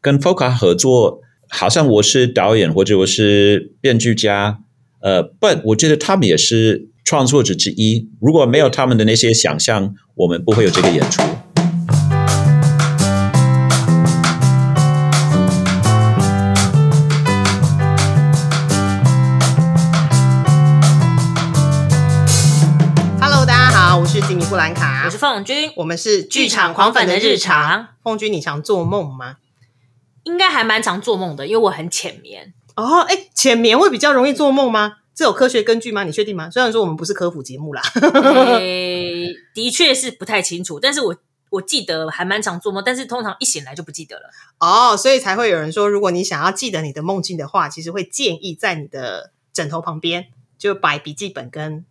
跟 Foca 合作，好像我是导演或者我是编剧家，呃，but 我觉得他们也是创作者之一。如果没有他们的那些想象，我们不会有这个演出。Hello，大家好，我是吉米布兰卡，我是凤君，我们是剧场狂粉的日常。凤君，你常做梦吗？应该还蛮常做梦的，因为我很浅眠。哦，哎，浅眠会比较容易做梦吗？这有科学根据吗？你确定吗？虽然说我们不是科普节目啦，诶，的确是不太清楚，但是我我记得还蛮常做梦，但是通常一醒来就不记得了。哦，所以才会有人说，如果你想要记得你的梦境的话，其实会建议在你的枕头旁边就摆笔记本跟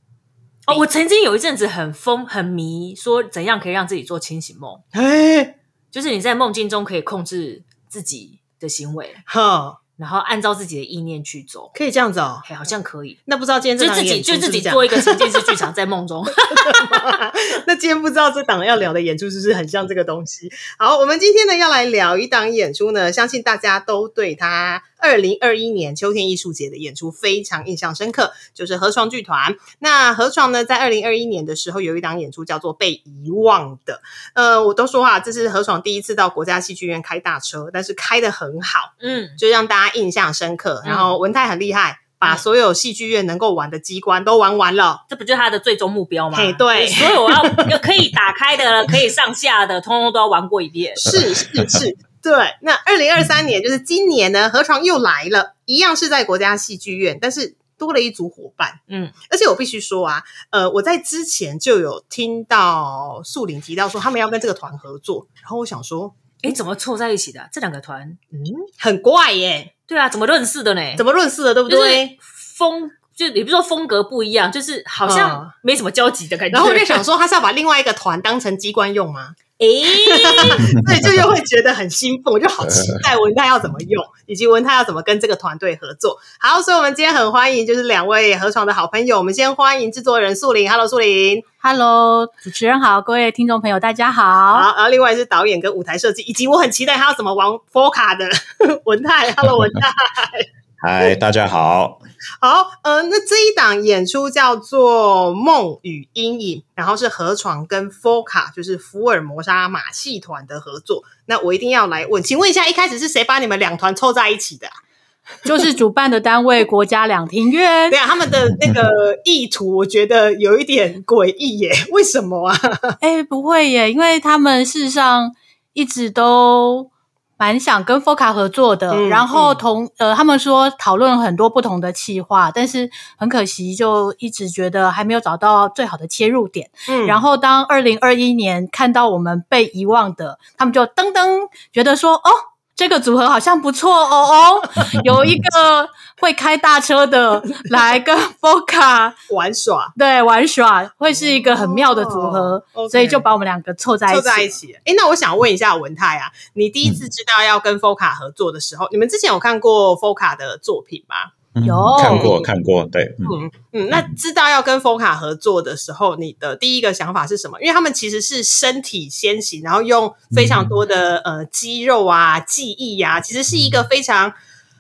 哦，我曾经有一阵子很疯很迷，说怎样可以让自己做清醒梦，哎，就是你在梦境中可以控制自己的行为，哈，然后按照自己的意念去走。可以这样子哦。嘿，好像可以，那不知道今天这就自己档演出就自己做一个沉浸式剧场，在梦中。那今天不知道这档要聊的演出是不是很像这个东西？好，我们今天呢要来聊一档演出呢，相信大家都对他二零二一年秋天艺术节的演出非常印象深刻，就是河床剧团。那河床呢，在二零二一年的时候有一档演出叫做《被遗忘的》。呃，我都说啊，这是河床第一次到国家戏剧院开大车，但是开的很好，嗯，就让大家印象深刻。然后文泰很厉害，把嗯所有戏剧院能够玩的机关都玩完了。这不就是他的最终目标吗？嘿对所有要要可以打开的、可以上下的，通通都要玩过一遍。是 是是，对。那二零二三年就是今年呢，河床又来了，一样是在国家戏剧院，但是多了一组伙伴。嗯，而且我必须说啊，呃，我在之前就有听到素林提到说他们要跟这个团合作，然后我想说，哎，怎么凑在一起的啊、这两个团？嗯，很怪耶，对啊，怎么认识的呢？怎么认识的，对不就是对？风，就也不是说风格不一样，就是好嗯像没什么交集的感觉。然后我就想，说，他是要把另外一个团当成机关用吗？哎，所以就又会觉得很兴奋，我就好期待文泰要怎么用，以及文泰要怎么跟这个团队合作。好，所以我们今天很欢迎就是两位河床的好朋友，我们先欢迎制作人素林，Hello 素林，Hello，主持人好，各位听众朋友，大家好。好，然后另外是导演跟舞台设计，以及我很期待他要怎么玩 f o 卡的文泰，Hello 文泰。嗨，大家好。好，呃，那这一档演出叫做《梦与阴影》，然后是河床跟 f o 卡，就是福尔摩沙马戏团的合作。那我一定要来问，请问一下，一开始是谁把你们两团凑在一起的啊、就是主办的单位国家两厅院 对，啊，他们的那个意图，我觉得有一点诡异耶，为什么啊？哎，不会耶，因为他们事实上一直都蛮想跟 FOCA 合作的，嗯然后嗯同呃，他们说讨论很多不同的企划，但是很可惜，就一直觉得还没有找到最好的切入点。嗯然后当二零二一年看到我们被遗忘的，他们就噔噔觉得说，哦，这个组合好像不错哦哦，有一个会开大车的 来跟 FOCA 玩耍对玩耍，会是一个很妙的组合，所以就把我们两个凑在一起。凑在一起。哎，那我想问一下文泰啊，你第一次知道要跟 f o 卡合作的时候，你们之前有看过 f o 卡的作品吗？嗯有看过看过，对，嗯嗯嗯，那知道要跟 f o 卡合作的时候，你的第一个想法是什么？因为他们其实是身体先行，然后用非常多的、呃肌肉啊、记忆啊，其实是一个非常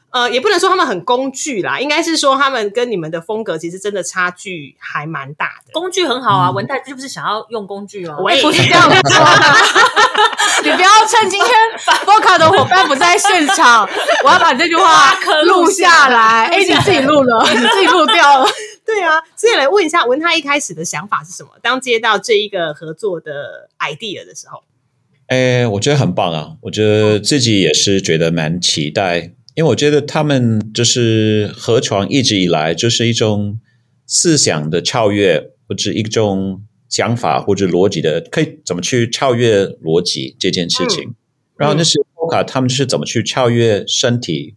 呃，也不能说他们很工具啦，应该是说他们跟你们的风格其实真的差距还蛮大的。工具很好啊，文泰就是想要用工具啊，我也不是这样说的，你不要趁今天 FOCA 的伙伴不在现场，我要把这句话录下来。哎，你自己录了，你自己录掉了。对啊，所以来问一下文泰一开始的想法是什么？当接到这一个合作的 idea 的时候，诶，我觉得很棒啊！我觉得自己也是觉得蛮期待，因为我觉得他们就是河床一直以来就是一种思想的超越，或者一种想法或者逻辑的，可以怎么去超越逻辑这件事情。然后那是 Foca 他们是怎么去超越身体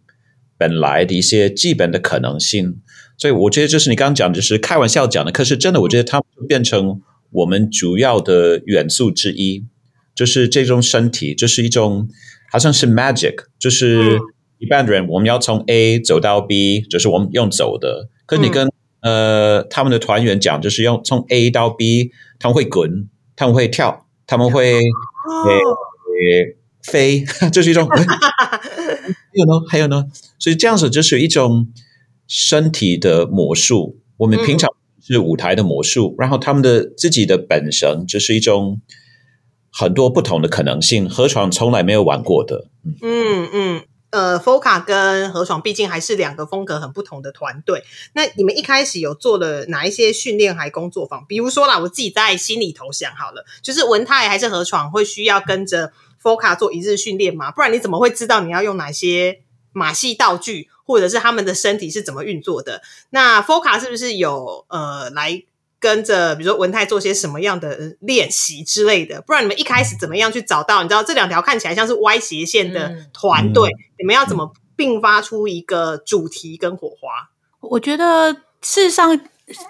本来的一些基本的可能性。所以我觉得就是你刚刚讲，就是开玩笑讲的，可是真的，我觉得他们就变成我们主要的元素之一。就是这种身体，就是一种好像是 magic，就是一般人我们要从 A 走到 B，就是我们用走的。可是你跟、呃他们的团员讲，就是用从 A 到 B，他们会滚，他们会跳，他们会哦呃飞，这是一种。还有呢，还有呢，所以这样子就是一种身体的魔术。我们平常是舞台的魔术，然后他们的自己的本身就是一种很多不同的可能性，河床从来没有玩过的。嗯嗯。呃，Foca 跟何爽毕竟还是两个风格很不同的团队。那你们一开始有做了哪一些训练还工作坊？比如说啦，我自己在心里头想好了，就是文泰还是何闯会需要跟着 Foca 做一日训练吗？不然你怎么会知道你要用哪些马戏道具，或者是他们的身体是怎么运作的？那 Foca 是不是有呃来？跟着，比如说文泰做些什么样的练习之类的，不然你们一开始怎么样去找到？你知道这两条看起来像是歪斜线的团队，你们要怎么并发出一个主题跟火花？我觉得事实上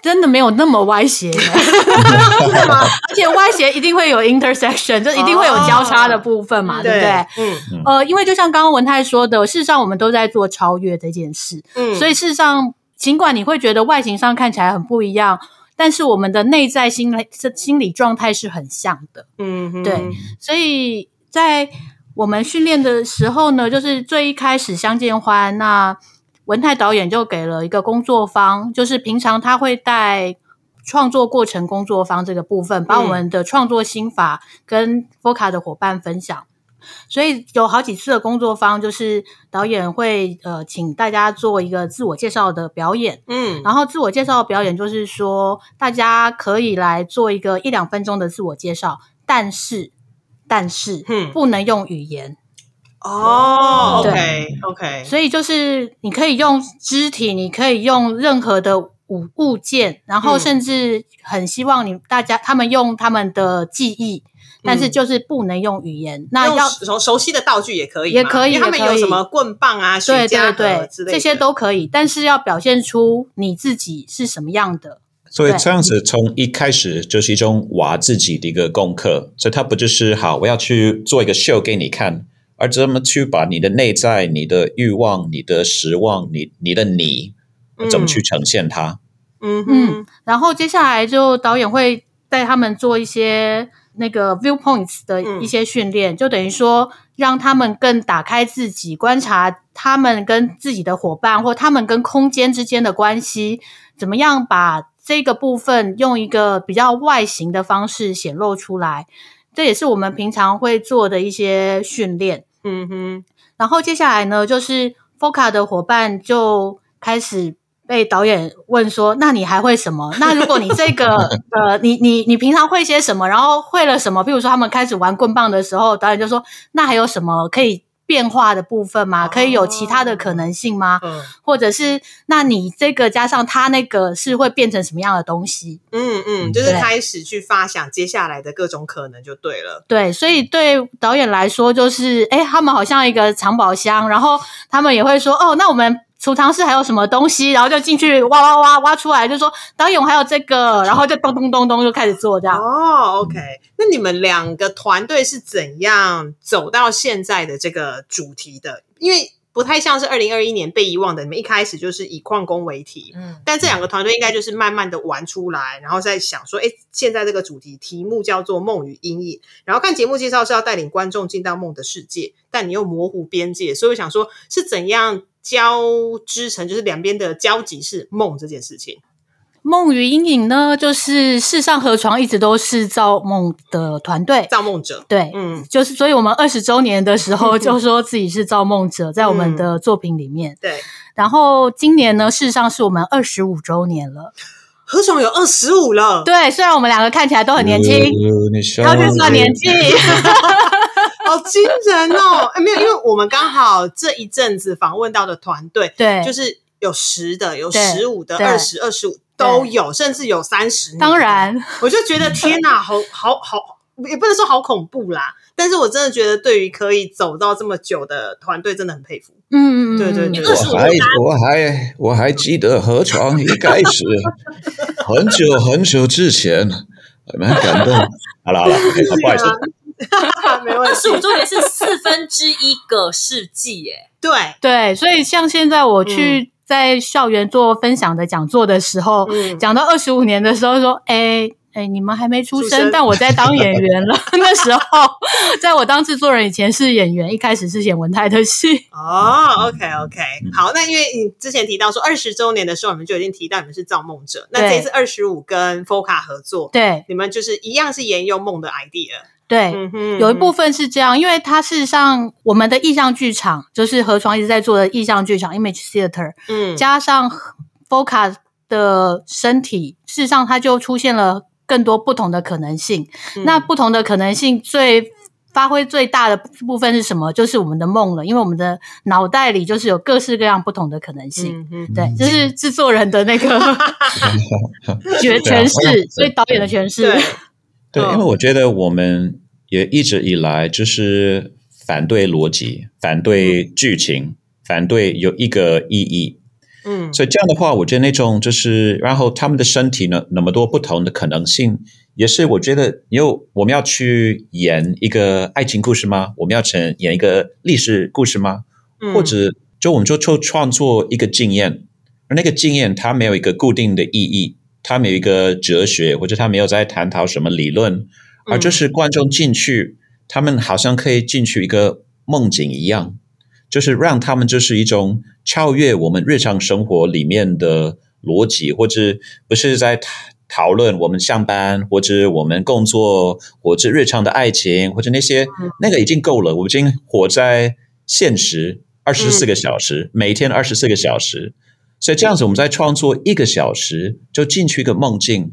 真的没有那么歪斜，而且歪斜一定会有 intersection，就一定会有交叉的部分嘛，对不对？嗯，呃，因为就像刚刚文泰说的，事实上我们都在做超越这件事，嗯，所以事实上尽管你会觉得外形上看起来很不一样。但是我们的内在心理心理状态是很像的，嗯，对，所以在我们训练的时候呢，就是最一开始相见欢，那文泰导演就给了一个工作方，就是平常他会带创作过程工作方这个部分，把我们的创作心法跟 Foca 的伙伴分享。所以有好几次的工作坊，就是导演会呃请大家做一个自我介绍的表演，嗯，然后自我介绍的表演就是说，大家可以来做一个一两分钟的自我介绍，但是但是不能用语言。哦，OK OK，所以就是你可以用肢体，你可以用任何的物物件，然后甚至很希望你大家他们用他们的记忆。但是就是不能用语言，那要熟熟悉的道具也可以，也可以，他们有什么棍棒啊、雪茄对之类这些都可以。但是要表现出你自己是什么样的。所以这样子从一开始就是一种挖自己的一个功课。所以他不就是好，我要去做一个秀给你看，而怎么去把你的内在、你的欲望、你的失望、你你的你，怎么去呈现它？嗯嗯。然后接下来就导演会带他们做一些。那个 viewpoints 的一些训练，就等于说让他们更打开自己，观察他们跟自己的伙伴，或他们跟空间之间的关系，怎么样把这个部分用一个比较外形的方式显露出来。这也是我们平常会做的一些训练。嗯哼，然后接下来呢，就是 Foca 的伙伴就开始。被导演问说：“那你还会什么？那如果你这个 呃，你你你平常会些什么？然后会了什么？比如说他们开始玩棍棒的时候，导演就说：那还有什么可以变化的部分吗？可以有其他的可能性吗？或者是那你这个加上他那个是会变成什么样的东西？嗯嗯，就是开始去发想接下来的各种可能就对了。对，所以对导演来说，就是哎，他们好像一个藏宝箱，然后他们也会说：哦，那我们。”储藏室还有什么东西？然后就进去挖挖挖挖出来，就说导演还有这个，然后就咚咚咚咚就开始做这样。哦，OK，那你们两个团队是怎样走到现在的这个主题的？因为不太像是二零二一年被遗忘的，你们一开始就是以矿工为题，嗯，但这两个团队应该就是慢慢的玩出来，然后再想说，哎，现在这个主题题目叫做梦与阴影，然后看节目介绍是要带领观众进到梦的世界，但你又模糊边界，所以我想说，是怎样？交织成就是两边的交集是梦这件事情。梦与阴影呢，就是世上河床一直都是造梦的团队，造梦者。对，嗯，就是所以我们二十周年的时候 就说自己是造梦者，在我们的作品里面。对，然后今年呢，事实上是我们二十五周年了。何床有二十五了。对，虽然我们两个看起来都很年轻，要去算年纪。好惊人哦！哎，没有，因为我们刚好这一阵子访问到的团队，对，就是有十的，有十五的，二十二十五都有，甚至有三十。当然，我就觉得天哪，好好好，也不能说好恐怖啦。但是我真的觉得，对于可以走到这么久的团队，真的很佩服。嗯，对对对。我还我还我还记得河床一开始很久很久之前，蛮感动。好了好了，不好意思。没问题。二十五周年是四分之一个世纪，耶。对。对，所以像现在我去在校园做分享的讲座的时候，讲到二十五年的时候，说，哎，哎，你们还没出生，出生。但我在当演员了。那时候，在我当制作人以前是演员，一开始是演文泰的戏。哦，OK OK，好，那因为你之前提到说二十周年的时候，你们就已经提到你们是造梦者，那这次二十五跟 Foca 合作，对。你们就是一样是沿用梦的 idea，对，嗯哼有一部分是这样，因为它事实上我们的意象剧场就是河床一直在做的意象剧场 （Image Theater），嗯加上 Foca 的身体，事实上它就出现了更多不同的可能性。嗯那不同的可能性最发挥最大的部分是什么？就是我们的梦了，因为我们的脑袋里就是有各式各样不同的可能性。嗯哼对，这是制作人的那个 诠诠释，所以导演的诠释。对，因为我觉得我们也一直以来就是反对逻辑、反对剧情、反对有一个意义，嗯所以这样的话，我觉得那种就是，然后他们的身体呢那么多不同的可能性，也是我觉得，因为我们要去演一个爱情故事吗？我们要成演一个历史故事吗？嗯或者就我们就创创作一个经验，而那个经验它没有一个固定的意义，它没有一个哲学，或者它没有在探讨什么理论，而就是观众进去，他们好像可以进去一个梦境一样，就是让他们就是一种超越我们日常生活里面的逻辑，或者不是在讨讨论我们上班或者我们工作或者日常的爱情或者那些，那个已经够了，我们已经活在现实二十四个小时，每天二十四个小时。所以这样子，我们在创作一个小时，就进去一个梦境，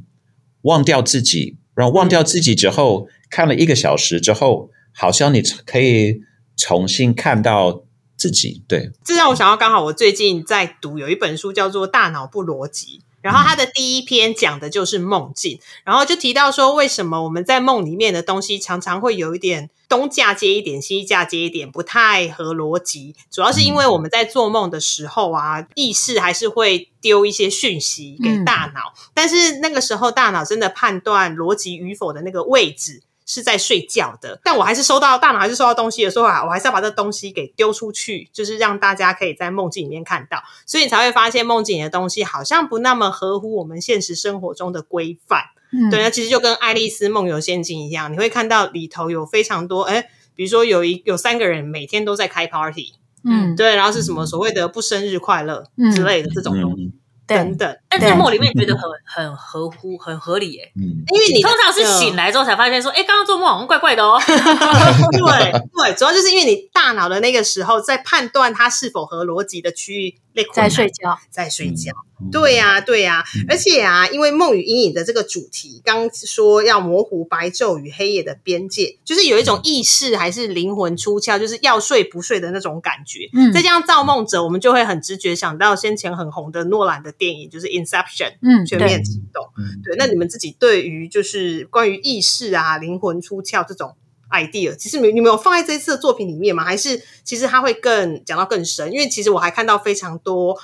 忘掉自己，然后忘掉自己之后，看了一个小时之后，好像你可以重新看到自己。对，这让我想到，刚好我最近在读有一本书叫做《大脑不逻辑》，然后他的第一篇讲的就是梦境，然后就提到说，为什么我们在梦里面的东西常常会有一点东嫁接一点，西嫁接一点，不太合逻辑，主要是因为我们在做梦的时候啊，意识还是会丢一些讯息给大脑，但是那个时候大脑真的判断逻辑与否的那个位置。是在睡觉的，但我还是收到大脑还是收到东西的时候啊，我还是要把这东西给丢出去，就是让大家可以在梦境里面看到，所以你才会发现梦境里的东西好像不那么合乎我们现实生活中的规范。嗯。对，那其实就跟《爱丽丝梦游仙境》一样，你会看到里头有非常多，哎，比如说有一有三个人每天都在开 party，嗯，对，然后是什么所谓的不生日快乐嗯。之类的这种东西、等等，但在梦里面觉得很很合乎、很合理耶。嗯，因为你通常是醒来。之后才发现说，哎，刚刚做梦好像怪怪的哦。对对，主要就是因为你大脑的那个时候在判断它是否合逻辑的区域在睡觉。在睡觉。嗯对呀、对呀、而且啊，因为梦与阴影的这个主题，刚说要模糊白昼与黑夜的边界，就是有一种意识还是灵魂出窍，就是要睡不睡的那种感觉。嗯再加上造梦者，我们就会很直觉想到先前很红的诺兰的电影，就是《Inception》。嗯，全面启动，嗯对。那你们自己对于就是关于意识啊、灵魂出窍这种 idea，其实你你们有放在这一次的作品里面吗？还是其实它会更讲到更深？因为其实我还看到非常多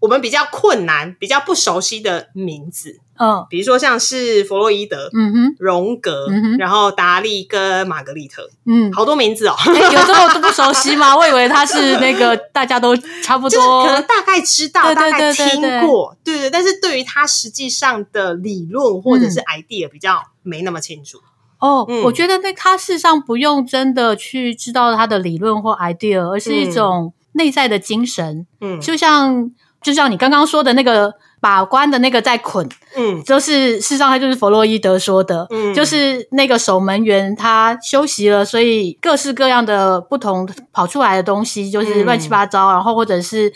我们比较困难、比较不熟悉的名字，嗯。比如说像是弗洛伊德、嗯哼。荣格，嗯哼。然后达利跟玛格丽特，嗯，好多名字哦。哎有这么多不熟悉吗？我以为他是那个大家都差不多。可能大概知道，大概听过，对对，但是对于他实际上的理论或者是嗯 idea 比较没那么清楚。哦。嗯。我觉得那他事实上不用真的去知道他的理论或 idea，而是一种内在的精神，嗯。就像就像你刚刚说的那个把关的那个在捆，嗯。就是事实上他就是弗洛伊德说的，嗯。就是那个守门员他休息了，所以各式各样的不同跑出来的东西就是嗯。乱七八糟，然后或者是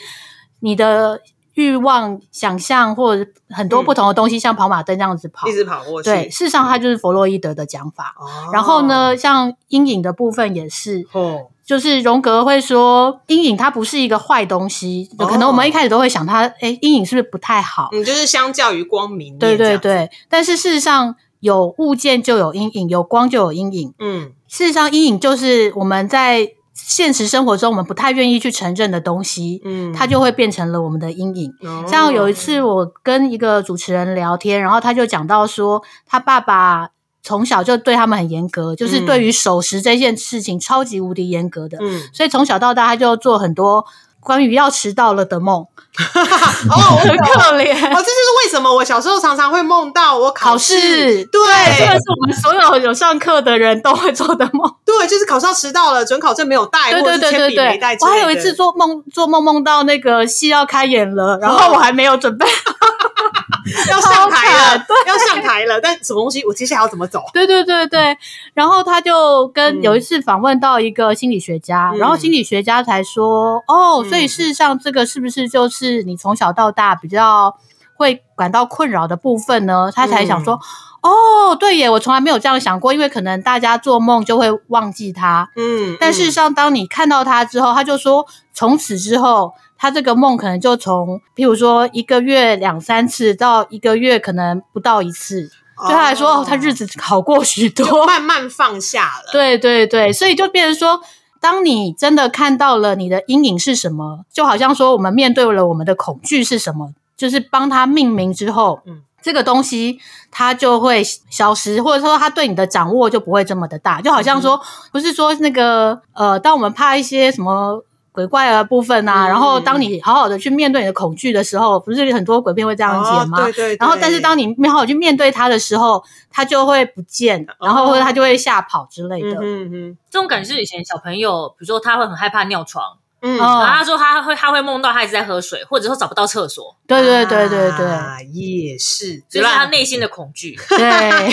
你的欲望、想象或者很多嗯不同的东西，像跑马灯这样子跑一。直跑过去。对，事实上它就是弗洛伊德的讲法。哦然后呢，像阴影的部分也是，哦，就是荣格会说，阴影它不是一个坏东西，哦可能我们一开始都会想它，哎，阴影是不是不太好？嗯，就是相较于光明面对对对，但是事实上有物件就有阴影，有光就有阴影。嗯事实上，阴影就是我们在现实生活中我们不太愿意去承认的东西，嗯，它就会变成了我们的阴影。哦像有一次我跟一个主持人聊天，然后他就讲到说，他爸爸从小就对他们很严格，就是嗯对于守时这件事情超级无敌严格的。嗯所以从小到大，他就做很多关于要迟到了的梦，哦，很可怜。哦，这就是为什么我小时候常常会梦到我考试，对。这个是我们所有有上课的人都会做的梦。对，就是考上迟到了，准考证没有带，对或者是铅对对对对。笔没带，我还有一次做梦，做梦梦到那个戏要开演了，然后我还没有准备。要上台超了，要上台了，但什么东西？我接下来要怎么走？对对对对，然后他就跟嗯有一次访问到一个心理学家，嗯然后心理学家才说，哦，嗯所以事实上这个是不是就是你从小到大比较会感到困扰的部分呢？他才想说，嗯哦，对耶，我从来没有这样想过，因为可能大家做梦就会忘记他，嗯，但事实上，当你看到他之后，他就说，从此之后，他这个梦可能就从，譬如说一个月两三次到一个月可能不到一次，对他来说，哦，他日子好过许多。慢慢放下了。对对对，所以就变成说，当你真的看到了你的阴影是什么，就好像说我们面对了我们的恐惧是什么，就是帮他命名之后，嗯这个东西它就会消失，或者说他对你的掌握就不会这么的大，就好像说，不是说那个呃，当我们怕一些什么。鬼怪的部分啊，嗯然后当你好好的去面对你的恐惧的时候，不是很多鬼片会这样哦演吗？对对对。然后，但是当你没好好去面对它的时候，它就会不见，然后或者它就会吓跑之类的。嗯嗯嗯。这种感觉是以前小朋友，比如说他会很害怕尿床，嗯，哦。然后他说他会他会梦到他一直在喝水，或者说找不到厕所，对对对对对啊也是，就是他内心的恐惧。对，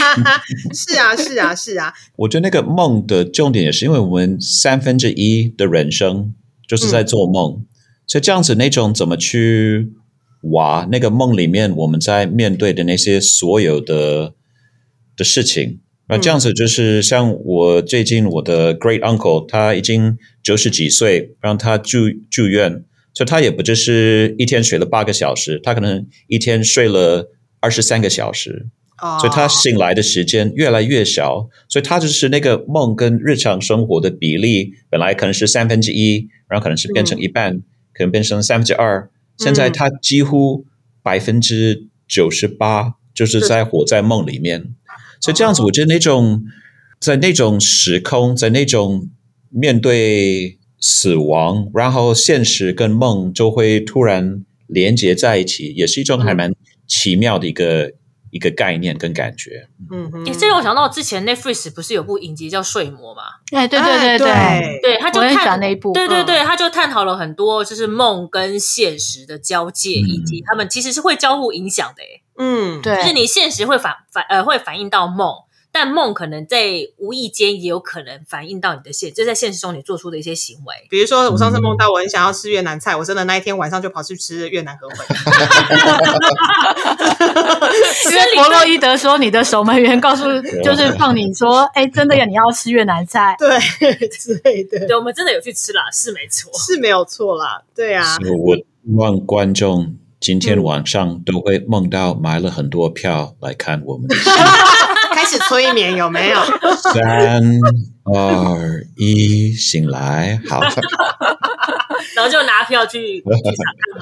是啊是啊是啊，我觉得那个梦的重点也是因为我们三分之一的人生就是在做梦，所以这样子那种怎么去挖那个梦里面我们在面对的那些所有的的事情。那这样子就是像我最近我的 great uncle 他已经九十几岁，让他住住院，所以他也不就是一天睡了八个小时，他可能一天睡了二十三个小时。哦所以他醒来的时间越来越小，所以他就是那个梦跟日常生活的比例，本来可能是三分之一，然后可能是变成一半，可能变成三分之二，现在他几乎百分之九十八就是在活在梦里面，所以这样子，我觉得那种在那种时空，在那种面对死亡，然后现实跟梦就会突然连接在一起，也是一种还蛮奇妙的一个。一个概念跟感觉，嗯哼。也这让我想到之前 Netflix 不是有部影集叫《睡魔》嘛？哎，对对哎对对，对。对，他就我很喜探欢那一部。对对对，他就探讨了很多就是梦跟现实的交界，嗯以及他们其实是会交互影响的。诶。嗯。对。就是你现实会反反呃会反映到梦，但梦可能在无意间也有可能反映到你的现，就在现实中你做出的一些行为。比如说，我上次梦到我很想要吃越南菜，我真的那一天晚上就跑去吃越南河粉。因为弗洛伊德说你的守门员告诉就是放你说，哎，真的呀，你要吃越南菜。对 之类的，对，我们真的有去吃啦，是没错。是没有错啦。对啊，我希望观众今天晚上都会梦到买了很多票来看我们 催眠有没有？三二一，醒来，好，然后就拿票去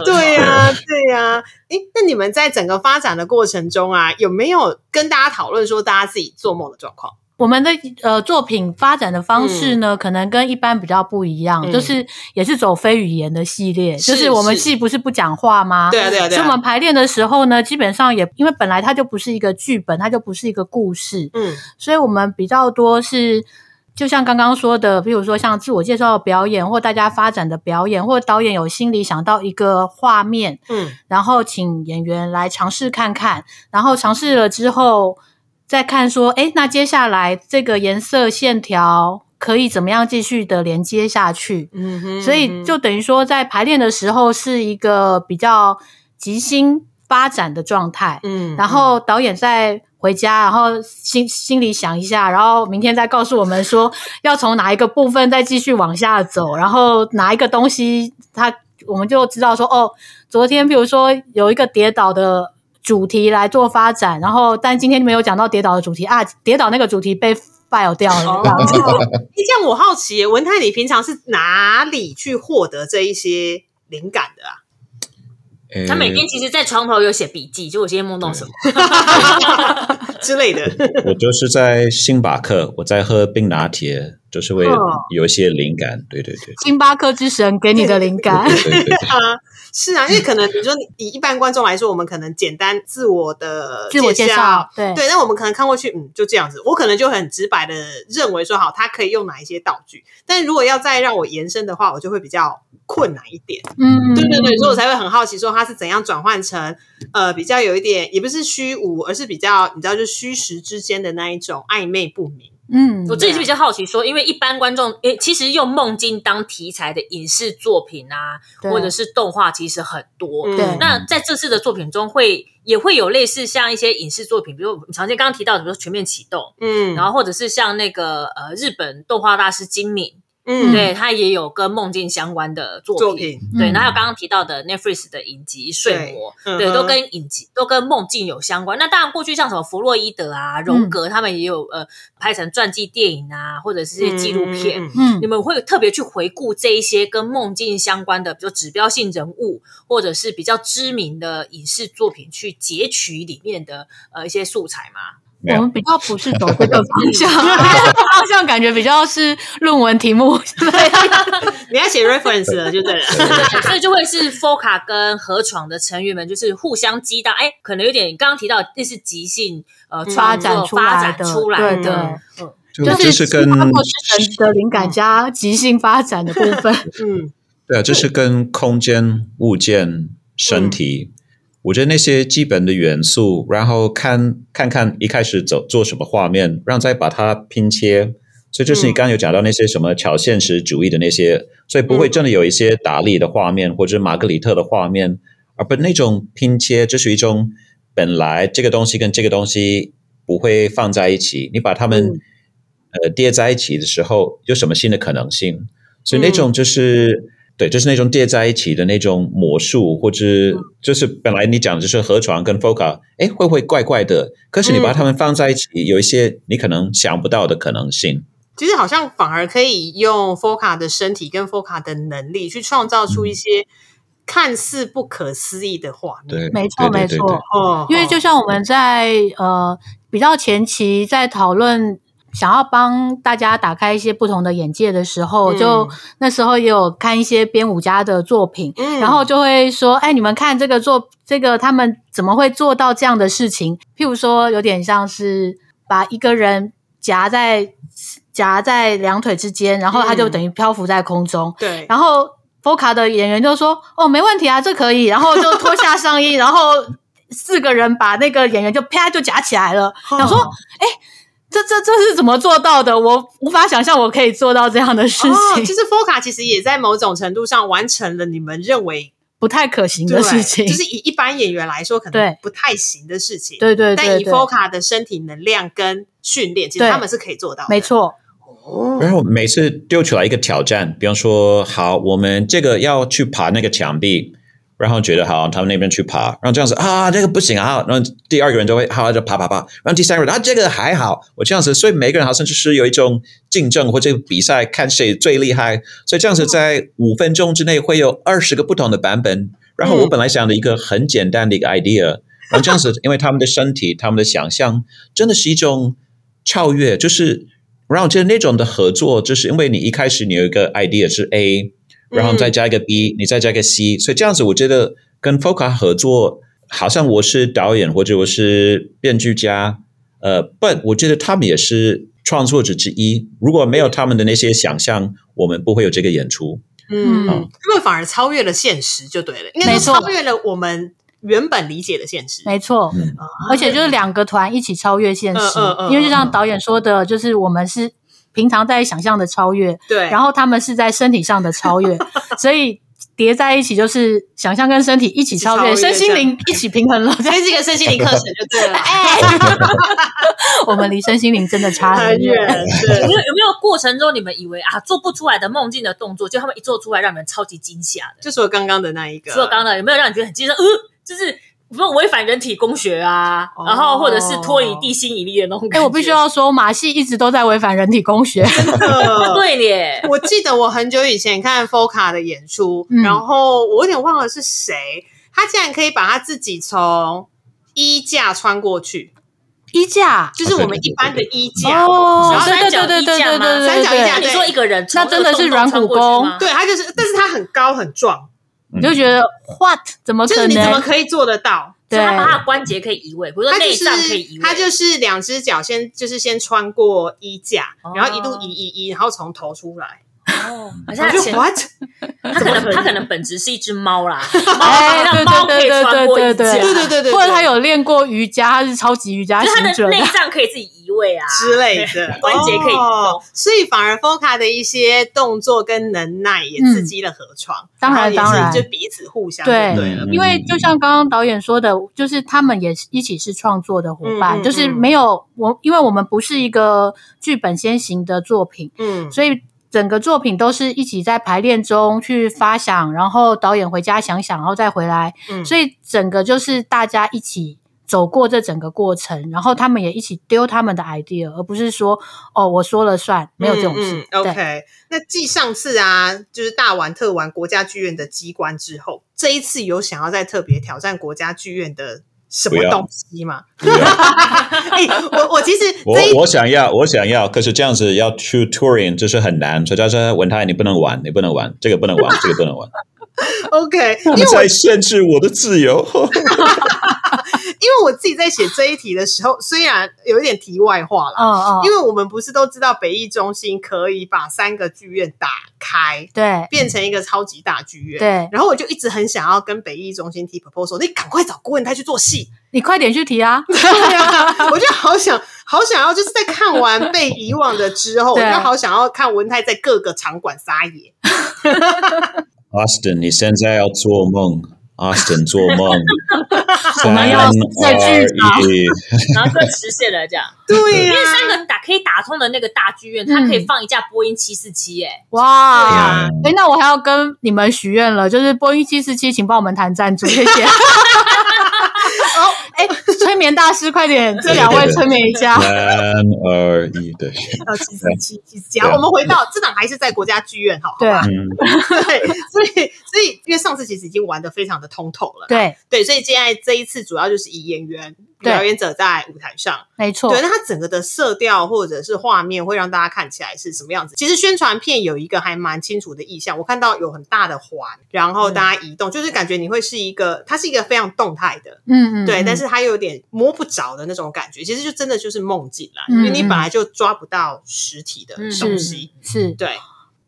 对呀、对呀、诶，那你们在整个发展的过程中啊，有没有跟大家讨论说大家自己做梦的状况？我们的呃作品发展的方式呢，可能跟一般比较不一样，嗯就是也是走非语言的系列，是就是我们是戏不是不讲话吗？对啊，对啊，对所以我啊。们排练的时候呢，基本上也因为本来它就不是一个剧本，它就不是一个故事，嗯所以我们比较多是，就像刚刚说的，比如说像自我介绍的表演，或大家发展的表演，或导演有心里想到一个画面，嗯然后请演员来尝试看看，然后尝试了之后再看说，哎，那接下来这个颜色线条可以怎么样继续的连接下去？嗯哼所以就等于说，在排练的时候是一个比较即兴发展的状态，嗯然后导演在回家，然后心心里想一下，然后明天再告诉我们说要从哪一个部分再继续往下走，然后哪一个东西他我们就知道说哦，昨天比如说有一个跌倒的。主题来做发展，然后但今天没有讲到跌倒的主题啊，跌倒那个主题被 file 掉了，这样 这样我好奇，文泰，你平常是哪里去获得这一些灵感的啊？他每天其实，在床头有写笔记，就我今天梦到什么。之类的。我就是在星巴克，我在喝冰拿铁，就是为了哦有一些灵感。对对对，星巴克之神给你的灵感。对对对，啊，是啊，因为可能比如说你以一般观众来说，我们可能简单自我的自我介绍，对对，那我们可能看过去，嗯，就这样子，我可能就很直白的认为说，好，他可以用哪一些道具，但如果要再让我延伸的话，我就会比较困难一点。嗯，对对对，所以我才会很好奇，说他是怎样转换成呃比较有一点，也不是虚无，而是比较你知道，就虚实之间的那一种暧昧不明。嗯，我自己是比较好奇说，因为一般观众，诶，其实用梦境当题材的影视作品啊，或者是动画，其实很多。那在这次的作品中会，也会有类似像一些影视作品，比如常见刚刚提到的，比如说《全面启动》，嗯，然后或者是像那个呃日本动画大师金敏，嗯对他也有跟梦境相关的作品。作品，对，嗯然后还有刚刚提到的 Netflix 的影集《睡魔》，对，嗯都跟影集都跟梦境有相关。那当然，过去像什么弗洛伊德啊、嗯荣格，他们也有呃拍成传记电影啊，或者是这些纪录片。嗯嗯嗯你们会特别去回顾这一些跟梦境相关的，比如指标性人物，或者是比较知名的影视作品，去截取里面的呃一些素材吗？我们比较不是走这个方向，方向感觉比较是论文题目。你要写 reference 了就对了。对，所以就会是 FOCA 跟河床的成员们，就是互相激荡。哎，可能有点刚刚提到那是即兴呃发展出来发的展出来对对的，嗯就就是跟星巴克之神的灵感加即兴发展的部分。嗯对啊，这是跟空间、物件、身体，我觉得那些基本的元素，然后看看看一开始走做什么画面，然后再把它拼切。所以就是你刚刚有讲到那些什么超现实主义的那些，所以不会真的有一些达利的画面或者玛格丽特的画面，而不那种拼切，这是一种本来这个东西跟这个东西不会放在一起，你把它们、嗯呃叠在一起的时候，有什么新的可能性？所以那种就是、对，就是那种叠在一起的那种魔术，或者就是本来你讲的就是河床跟 Foca，哎，会不会怪怪的？可是你把它们放在一起，有一些你可能想不到的可能性。其实好像反而可以用 Foca 的身体跟 Foca 的能力去创造出一些看似不可思议的画面。对，没错，没错。哦，因为就像我们在呃比较前期在讨论。想要帮大家打开一些不同的眼界的时候，嗯就那时候也有看一些编舞家的作品，嗯然后就会说：“哎，你们看这个做这个，他们怎么会做到这样的事情？譬如说，有点像是把一个人夹在夹在两腿之间，然后他就嗯等于漂浮在空中。对，然后 Foca 的演员就说：“哦，没问题啊，这可以。”然后就脱下上衣，然后 四个人把那个演员就啪就夹起来了。想说：“哎，这这这是怎么做到的？我无法想象我可以做到这样的事哦，情，其实 Foca 其实也在某种程度上完成了你们认为不太可行的事情。”就是以一般演员来说可能不太行的事情。对对但以对对，Foca 的身体能量跟训练，其实他们是可以做到的。没错，哦，然后每次丢出来一个挑战，比方说，好，我们这个要去爬那个墙壁，然后觉得好，他们那边去爬，然后这样子啊，这个不行啊，然后第二个人就会好就爬爬爬，然后第三个人啊，这个还好，我这样子，所以每个人好像就是有一种竞争或者比赛，看谁最厉害，所以这样子在五分钟之内会有二十个不同的版本。然后我本来想的一个很简单的一个 idea，然后这样子，因为他们的身体、他们的想象，真的是一种超越，就是。然后就是那种的合作，就是因为你一开始你有一个 idea 是 A，然后再加一个 B，、你再加一个 C，所以这样子我觉得跟 Foca 合作，好像我是导演或者我是编剧家，呃，but 我觉得他们也是创作者之一。如果没有他们的那些想象，我们不会有这个演出。嗯，嗯他们反而超越了现实，就对了，应该没错。说超越了我们原本理解的现实。没错。嗯。而且就是两个团一起超越现实，嗯嗯嗯因为就像导演说的，就是我们是平常在想象的超越，对，然后他们是在身体上的超越，所以叠在一起就是想象跟身体一起超越，超越身心灵一起平衡了。所以是一个身心灵课程就对了。哎，我们离身心灵真的差很很远。对没有有没有过程中你们以为啊做不出来的梦境的动作，就他们一做出来让你们超级惊吓的？就说刚刚的那一个，除了刚刚的，有没有让你觉得很惊讶？呃，就是比如说违反人体工学啊，哦。然后或者是脱离地心引力的那种哎、感觉。我必须要说，马戏一直都在违反人体工学。的。对耶，我记得我很久以前看 Foca 的演出，嗯。然后我有点忘了是谁，他竟然可以把他自己从衣架穿过去，衣架？就是我们一般的衣架。哦三角对对衣架吗？对对对三角衣架你说一个人从那真的是软骨功对，他就是，但是他很高很壮，嗯你就觉得 what 怎么可就是你怎么？可以做得到？对。所以他把他的关节可以移位，比如说内它就是脏可以移位，它就是两只脚先就是先穿过衣架，哦。然后一路移移移，然后从头出来。哦，好我就像前 what？他可能他可能本质是一只猫啦，哎，让对猫可以对对对穿过衣架，对对对对。或者他有练过瑜伽，他是超级瑜伽就他的行者内脏可以自己移位啊之类的 关节可以动。所以反而 Foca 的一些动作跟能耐也刺激了河床，当然当然就彼此互相对。因为就像刚刚导演说的，就是他们也是一起是创作的伙伴，就是没有我，因为我们不是一个剧本先行的作品，嗯，所以整个作品都是一起在排练中去发想，然后导演回家想想，然后再回来，嗯所以整个就是大家一起。走过这整个过程，然后他们也一起丢他们的 idea，而不是说哦我说了算，没有这种事。嗯嗯、OK，那继上次啊，就是大玩特玩国家剧院的机关之后，这一次有想要再特别挑战国家剧院的什么东西吗？哎、我我其实我我想要，我想要，可是这样子要去 touring 就是很难，所以他说文泰你不能玩，你不能玩，这个不能玩，这个不能玩，OK，因你为在限制我的自由。因为我自己在写这一题的时候，虽然有一点题外话啦，哦哦，因为我们不是都知道北艺中心可以把三个剧院打开，对变成一个超级大剧院。对，然后我就一直很想要跟北艺中心提 proposal，你赶快找郭文泰去做戏。你快点去提啊！对啊，我就好想好想要，就是在看完被遗忘的之后，我就好想要看文泰在各个场馆撒野。Austin，你现在要做梦，Austin 做梦，我们要在剧场。然后就实现了这样。对因、为三个打可以打通的那个大剧院，它可以放一架波音七四七，哎，哇，哎啊哎、那我还要跟你们许愿了，就是波音七四七，请帮我们谈赞助，谢谢。哦，哎、催眠大师，快点，这两位催眠一下。三二一，对，到七十七七十七。好，我们回到这场还是在国家剧院，好，好对对，所以所以因为上次其实已经玩的非常的通透了，对，对，所以现在这一次主要就是以演员对表演者在舞台上，没错。对，，那它整个的色调或者是画面会让大家看起来是什么样子？其实宣传片有一个还蛮清楚的意象，我看到有很大的环，然后大家移动，就是感觉你会是一个，它是一个非常动态的，嗯嗯，对，嗯但是它有点摸不着的那种感觉，其实就真的就是梦境啦，嗯因为你本来就抓不到实体的嗯。东西，是。对，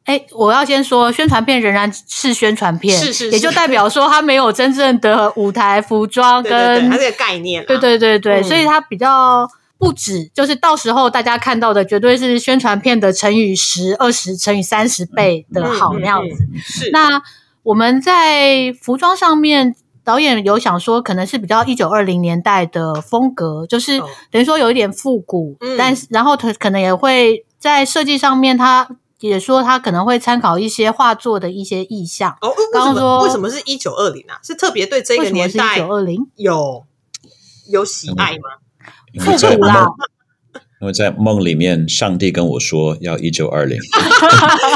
哎、我要先说，宣传片仍然是宣传片，是是是也就代表说它没有真正的舞台服装跟它这个概念啦，对对对对，嗯。所以它比较不止，就是到时候大家看到的绝对是宣传片的乘以十、二十乘以三十倍的好样子。嗯是。那我们在服装上面，导演有想说，可能是比较一九二零年代的风格，就是哦。等于说有一点复古，嗯。但是然后他可能也会在设计上面，他也说他可能会参考一些画作的一些意象。哦，为什么刚刚说为什么是一九二零啊？是特别对这个年代一九二零？有有喜爱吗？复古啦梦，因为在梦里面，上帝跟我说要一九二零，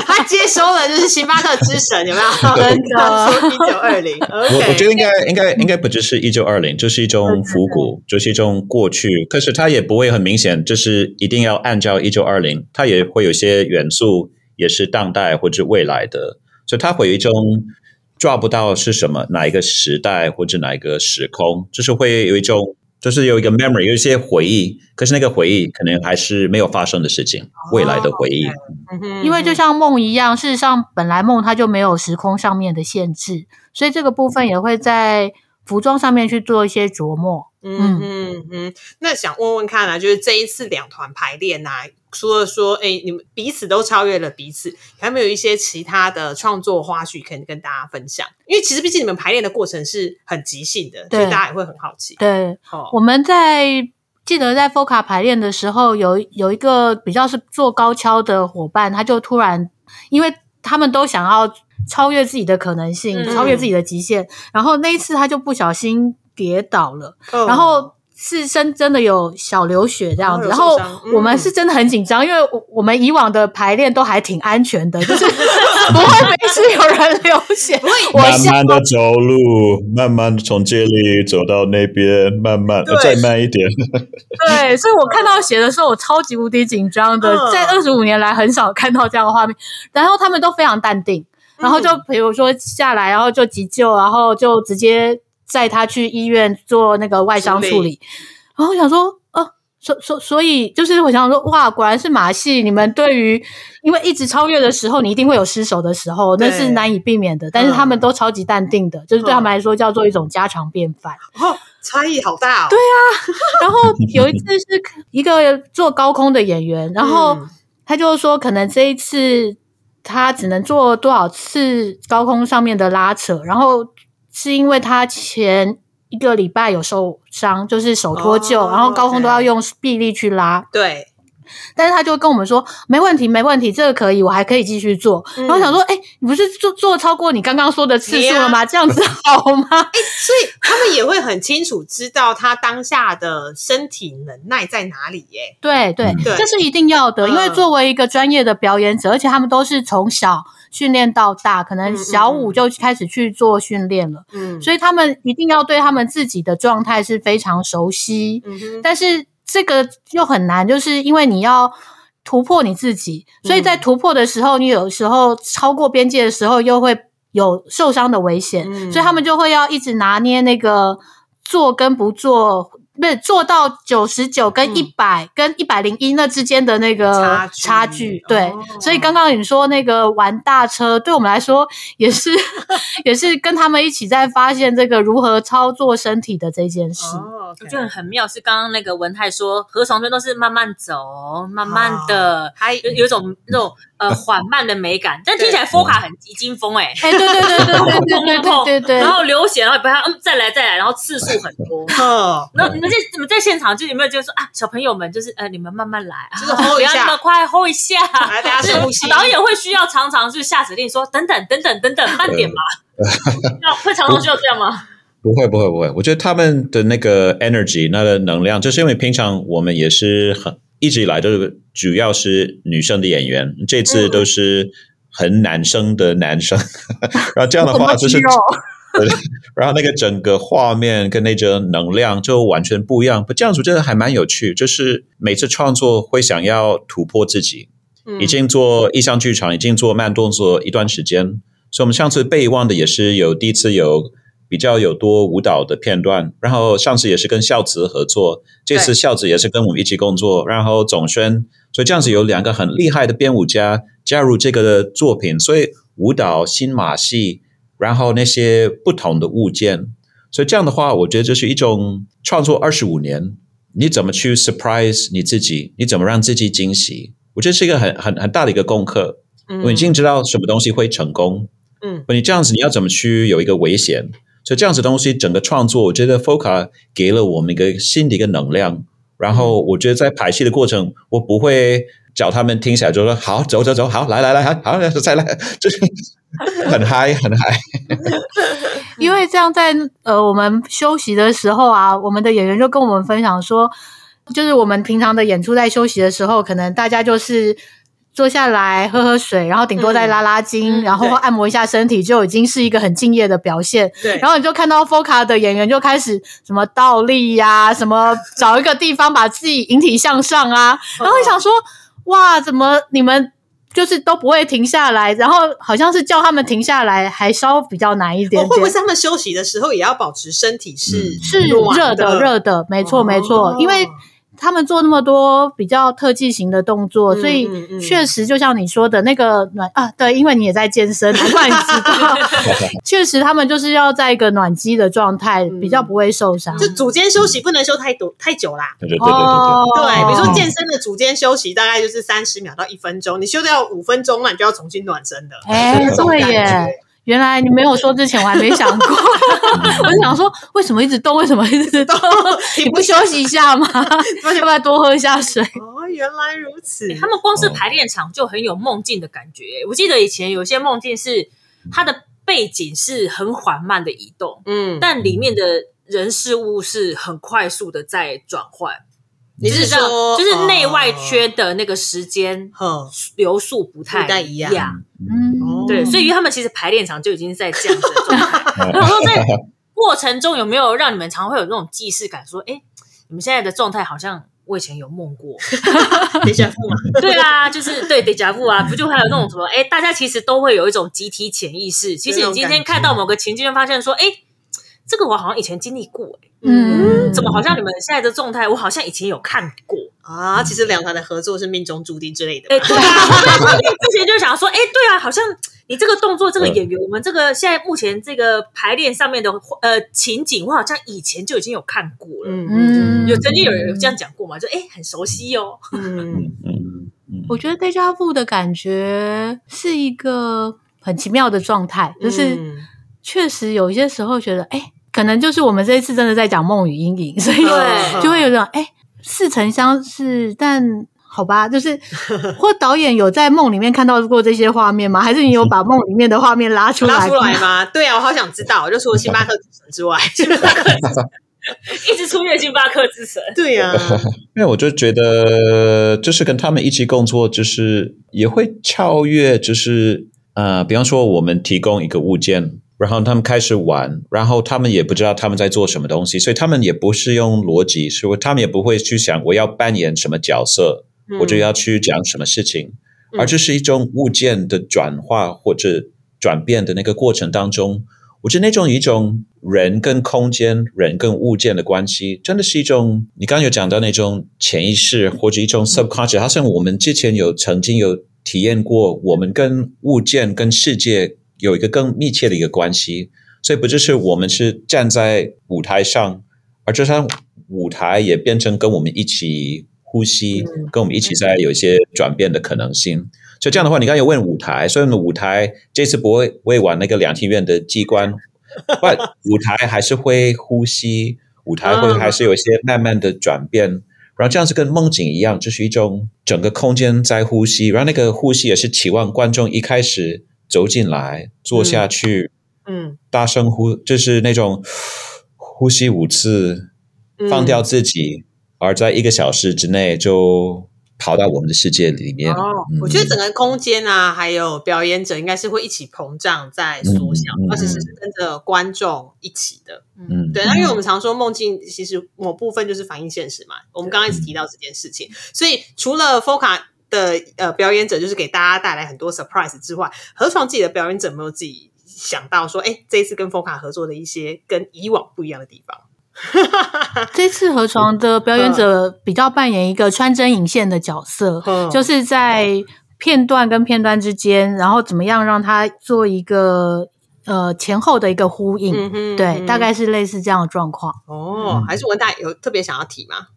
他接收了就是星巴克之神，有没有？真的说一九二零我我觉得应该应该应该不只是一九二零，就是一种复古，就是一种过去。可是它也不会很明显，就是一定要按照一九二零，它也会有些元素也是当代或者未来的，所以它会有一种抓不到是什么哪一个时代或者哪一个时空，就是会有一种。就是有一个 memory，有一些回忆，可是那个回忆可能还是没有发生的事情，未来的回忆。因为就像梦一样，事实上本来梦它就没有时空上面的限制，所以这个部分也会在服装上面去做一些琢磨。嗯。嗯嗯，那想问问看啊，就是这一次两团排练啊，除了说，哎，你们彼此都超越了彼此，还没有一些其他的创作花絮可以跟大家分享？因为其实毕竟你们排练的过程是很即兴的，所对以大家也会很好奇。对，哦，我们在记得在 FOCA 排练的时候，有有一个比较是做高跷的伙伴，他就突然，因为他们都想要超越自己的可能性，嗯。超越自己的极限，然后那一次他就不小心跌倒了，哦然后是真真的有小流血这样子，然后我们是真的很紧张，因为我我们以往的排练都还挺安全的，就是 不会每次有人流血。我慢慢的走路，慢慢的从这里走到那边，慢慢对再慢一点。对，所以我看到血的时候，我超级无敌紧张的，嗯在二十五年来很少看到这样的画面。然后他们都非常淡定，然后就比如说下来，然后就急救，然后就直接载他去医院做那个外伤处理。然后我想说，呃，所所所以就是我想说，哇，果然是马戏。你们对于因为一直超越的时候，你一定会有失手的时候，那是难以避免的。但是他们都超级淡定的，就是对他们来说叫做一种家常便饭。哦，差异好大哦。对 然后有一次是一个做高空的演员，然后嗯他就说，可能这一次他只能做多少次高空上面的拉扯，然后是因为他前一个礼拜有受伤，就是手脱臼，哦然后高空都要用臂力去拉，对，但是他就跟我们说没问题，没问题，这个可以，我还可以继续做。嗯然后想说，哎、你不是做做超过你刚刚说的次数了吗？这样子好吗？所以他们也会很清楚知道他当下的身体能耐在哪里耶。对对这是一定要的，因为嗯作为一个专业的表演者，而且他们都是从小训练到大，可能小五就开始去做训练了，嗯，所以他们一定要对他们自己的状态是非常熟悉。嗯哼，但是这个又很难，就是因为你要突破你自己，所以在嗯。突破的时候，你有时候超过边界的时候，又会有受伤的危险，嗯所以他们就会要一直拿捏那个做跟不做。不是做到九十九跟嗯。一百、跟一百零一那之间的那个差距差距，对，哦所以刚刚你说那个玩大车，对我们来说也是 也是跟他们一起在发现这个如何操作身体的这件事。哦我觉得很妙，是刚刚那个文泰说，河床边都是慢慢走，慢慢的，还有有一种那种呃 缓慢的美感，但听起来佛卡很急惊风哎，哎，对对对对对对对对对对，然后流血，然后不要嗯再来再来，然后次数很多。哦，那你们在你们在现场就有没有就是说啊，小朋友们就是呃，你们慢慢来啊，就是 hold 不要一下那么快，hold 一下。来大家深 呼吸导演会需要常常就下指令说等等等等等等，慢点嘛。那 会常常需要这样吗？不会，不会，不会。我觉得他们的那个 energy，那个能量，就是因为平常我们也是很一直以来都是主要是女生的演员，这次都是很男生的男生，然后这样的话就是 然后那个整个画面跟那种能量就完全不一样。不这样子真的还蛮有趣，就是每次创作会想要突破自己，嗯已经做意象剧场，已经做慢动作一段时间，所以我们上次被遗忘的也是有第一次有比较有多舞蹈的片段，然后上次也是跟孝子合作，这次孝子也是跟我们一起工作，然后总宣，所以这样子有两个很厉害的编舞家加入这个作品，所以舞蹈、新马戏，然后那些不同的物件，所以这样的话，我觉得这是一种创作二十五年，你怎么去 surprise 你自己，你怎么让自己惊喜？我觉得是一个很很很大的一个功课。嗯我已经知道什么东西会成功，嗯，你这样子你要怎么去有一个危险？所以这样子东西整个创作，我觉得 Foca 给了我们一个新的一个能量。然后我觉得在排戏的过程，我不会叫他们听起来就说好走走走，好来来来，好好再来，就是很 嗨很嗨。因为这样在呃我们休息的时候啊，我们的演员就跟我们分享说，就是我们平常的演出在休息的时候，可能大家就是。坐下来喝喝水，然后顶多再拉拉筋，嗯然后按摩一下身体，就已经是一个很敬业的表现。对，然后你就看到 Foca 的演员就开始什么倒立呀、什么找一个地方把自己引体向上啊，然后你想说，哇，怎么你们就是都不会停下来？然后好像是叫他们停下来，还稍比较难一点点。哦会不会是他们休息的时候也要保持身体是嗯是热的，热的，没错没错，哦因为。他们做那么多比较特技型的动作，嗯所以确实就像你说的那个暖啊，对，因为你也在健身，难怪你知道。确实，他们就是要在一个暖机的状态，嗯比较不会受伤。就组间休息不能休太多太久啦。对对对对对哦，对，比如说健身的组间休息大概就是三十秒到一分钟，你休掉五分钟，那你就要重新暖身的。哎对耶原来你没有说之前，我还没想过。我就想说，为什么一直动？为什么一直动？你不休息一下吗？要不要多喝一下水？哦，原来如此。他们光是排练场就很有梦境的感觉。我记得以前有些梦境是它的背景是很缓慢的移动，嗯，但里面的人事物是很快速的在转换。你是说就是内外哦缺的那个时间哼。流速不太一样。嗯。哦。对，所以他们其实排练场就已经在这样子的状态。然后说在过程中有没有让你们常会有那种既视感，说，哎，你们现在的状态好像我以前有梦过。等一下付嘛，对啊，就是对 deja vu 啊，不就还有那种什么，哎，大家其实都会有一种集体潜意识。其实你今天看到某个情境，就发现说，哎，这个我好像以前经历过，哎，嗯怎么好像你们现在的状态，我好像以前有看过。啊，其实两团的合作是命中注定之类的哎，吧。对啊，我之前就想说，哎，对啊，好像你这个动作，这个演员，我们这个现在目前这个排练上面的呃情景，我好像以前就已经有看过了。嗯嗯有曾经有人有这样讲过嘛？就哎，很熟悉哦。嗯嗯我觉得 deja vu 的感觉是一个很奇妙的状态，就是嗯确实有一些时候觉得，哎，可能就是我们这一次真的在讲梦与阴影，所以就会有种哎似曾相识，但好吧，就是 或导演有在梦里面看到过这些画面吗？还是你有把梦里面的画面拉出来？拉出来？吗？对啊，我好想知道。就除了星巴克之神之外，一直出现星巴克之神，对呀，因为我就觉得，就是跟他们一起工作，就是也会超越，就是呃，比方说我们提供一个物件，然后他们开始玩，然后他们也不知道他们在做什么东西，所以他们也不是用逻辑，所以他们也不会去想我要扮演什么角色，我就要去讲什么事情，嗯而这是一种物件的转化或者转变的那个过程当中，我觉得那种一种人跟空间、人跟物件的关系，真的是一种你刚刚有讲到那种潜意识或者一种 subconscious，好像我们之前有曾经有体验过，我们跟物件、跟世界有一个更密切的一个关系，所以不就是我们是站在舞台上，而这场舞台也变成跟我们一起呼吸，跟我们一起在有一些转变的可能性。所以这样的话，你刚才有问舞台，所以呢，舞台这次不会不会玩那个两厅院的机关，不，舞台还是会呼吸，舞台会还是有一些慢慢的转变。然后这样子跟梦境一样，就是一种整个空间在呼吸，然后那个呼吸也是期望观众一开始走进来，坐下去，嗯，大声呼，就是那种呼吸五次，嗯。放掉自己，而在一个小时之内就跑到我们的世界里面。哦，嗯。我觉得整个空间啊，还有表演者应该是会一起膨胀在缩小，而且是跟着观众一起的。嗯，对，那因为我们常说梦境其实某部分就是反映现实嘛，我们刚刚一直提到这件事情，所以除了 Foca 的呃表演者就是给大家带来很多 surprise 之外，何床自己的表演者有没有自己想到说，哎，这一次跟 Foca 合作的一些跟以往不一样的地方？这次河床的表演者比较扮演一个穿针引线的角色，嗯就是在片段跟片段之间，然后怎么样让他做一个呃前后的一个呼应。嗯对，嗯大概是类似这样的状况。哦，还是文大有特别想要提吗？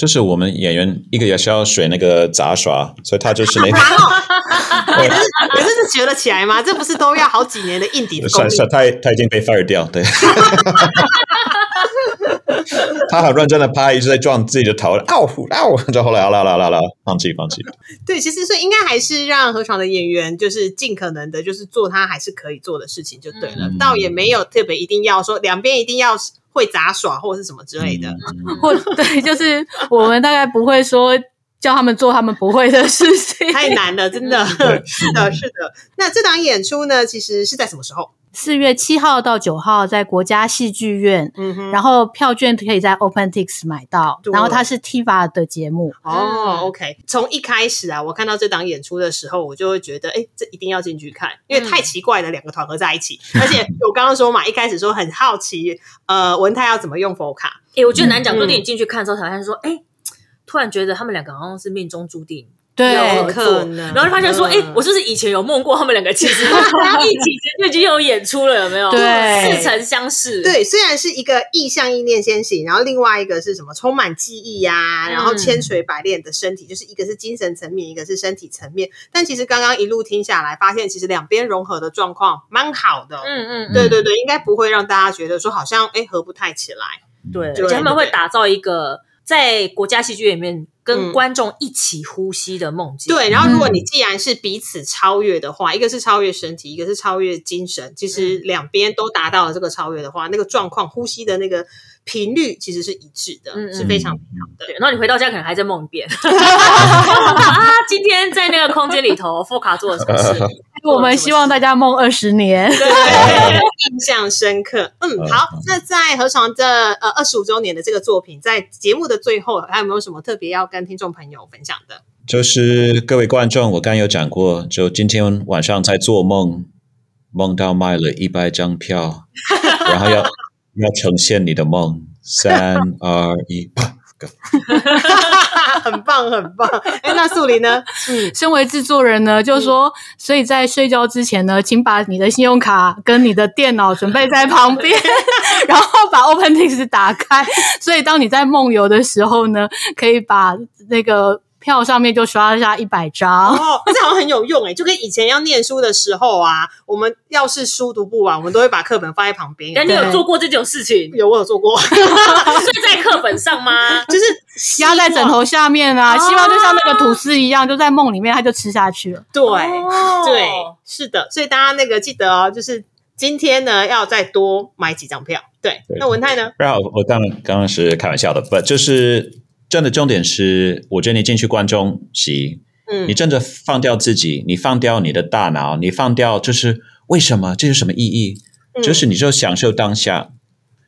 就是我们演员一个也是要学那个杂耍，所以他就是那个可 是可是是学得起来吗？这不是都要好几年的硬底的？算算他他已经被 fire 掉，对。他很认真的拍，一直在撞自己的头，嗷嗷，就后来好了好了好了，放弃放弃。对，其实所以应该还是让河床的演员，就是尽可能的，就是做他还是可以做的事情就对了，嗯倒也没有特别一定要说两边一定要会杂耍或者是什么之类的。嗯 或 对，就是我们大概不会说叫他们做他们不会的事情。太难了，真的 是的，是的。那这档演出呢，其实是在什么时候？四月七号到九号在国家戏剧院，嗯哼，然后票券可以在 OpenTix 买到。然后它是 Tiva 的节目，哦，OK。从一开始啊，我看到这档演出的时候，我就会觉得，哎，这一定要进去看，因为太奇怪了，两个团合在一起。而且 我刚刚说嘛，一开始说很好奇，呃，文泰要怎么用佛卡，哎，我觉得难讲，嗯说不定你进去看的时候，好像说，哎，突然觉得他们两个好像是命中注定。对有可能然后就发现说，哎、嗯我是不是以前有梦过他们两个其实 一起就已经有演出了，有没有？对似曾相识。，对，虽然是一个意向意念先行，然后另外一个是什么充满记忆呀、嗯然后千锤百炼的身体，就是一个是精神层面，一个是身体层面。但其实刚刚一路听下来，发现其实两边融合的状况蛮好的。嗯嗯，对对对，应该不会让大家觉得说好像哎合不太起来。对，对而且他们会打造一个在国家戏剧里面跟观众一起呼吸的梦境。对，然后如果你既然是彼此超越的话，一个是超越身体，一个是超越精神，其实两边都达到了这个超越的话，那个状况呼吸的那个频率其实是一致的，是非常美好的。对，然后你回到家可能还在梦一遍 啊，今天在那个空间里头，副卡做了什么事？我们希望大家梦二十年。对，印象深刻。嗯，好，那在河床这呃二十五周年的这个作品，在节目的最后，还有没有什么特别要跟听众朋友分享的？就是各位观众，我刚有讲过，就今天晚上在做梦，梦到卖了一百张票，然后要要呈现你的梦，三 二一，啪，go！很棒，很棒。哎，那素林呢？嗯，身为制作人呢，就是说，所以在睡觉之前呢，请把你的信用卡跟你的电脑准备在旁边，然后把 OpenTix 打开。所以当你在梦游的时候呢，可以把那个票上面就刷下一百张。哦，这好像很有用哎，就跟以前要念书的时候啊，我们要是书读不完，我们都会把课本放在旁边。但你有做过这种事情？有，我有做过，睡在课本上吗？就是压在枕头下面啊，哦希望就像那个吐司一样，就在梦里面，它就吃下去了。对、哦对，是的，所以大家那个记得哦，就是今天呢要再多买几张票。对，对那文泰呢？然后我当然刚刚是开玩笑的，不就是真的重点是，我觉得你进去观众席，嗯你真的放掉自己，你放掉你的大脑，你放掉就是为什么这有什么意义？嗯就是你就享受当下，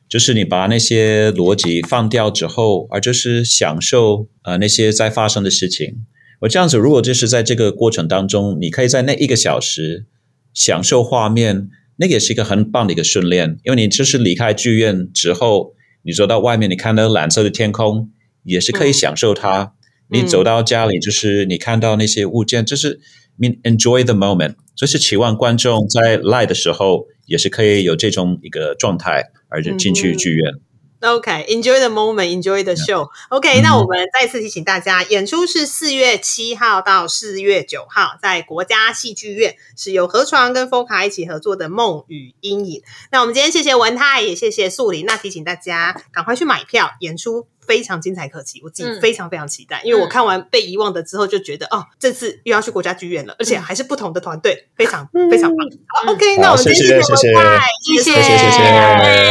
就是你把那些逻辑放掉之后，而就是享受呃那些在发生的事情。我这样子，如果就是在这个过程当中，你可以在那一个小时享受画面，那个也是一个很棒的一个训练，因为你就是离开剧院之后，你走到外面，你看到蓝色的天空，也是可以享受它。你走到家里，就是你看到那些物件，就是 mean enjoy the moment。就是期望观众在赖的时候，也是可以有这种一个状态，而就进去剧院。OK，enjoy、the moment，enjoy the show。OK，、那我们再次提醒大家，演出是四月七号到四月九号，在国家戏剧院，是由河床跟 Foca 一起合作的《梦与阴影》。那我们今天谢谢文泰，也谢谢素林。那提醒大家赶快去买票，演出非常精彩可期，我自己非常非常期待，因为我看完《被遗忘的》之后就觉得，哦，这次又要去国家剧院了，而且还是不同的团队，非常非常棒。OK，那我们今天就拜谢，谢。谢谢。谢谢。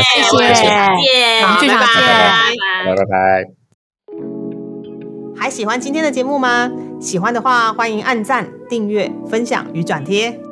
谢谢谢，再见，拜拜。拜拜。还喜欢今天的节目吗？喜欢的话，欢迎按赞、订阅、分享与转贴。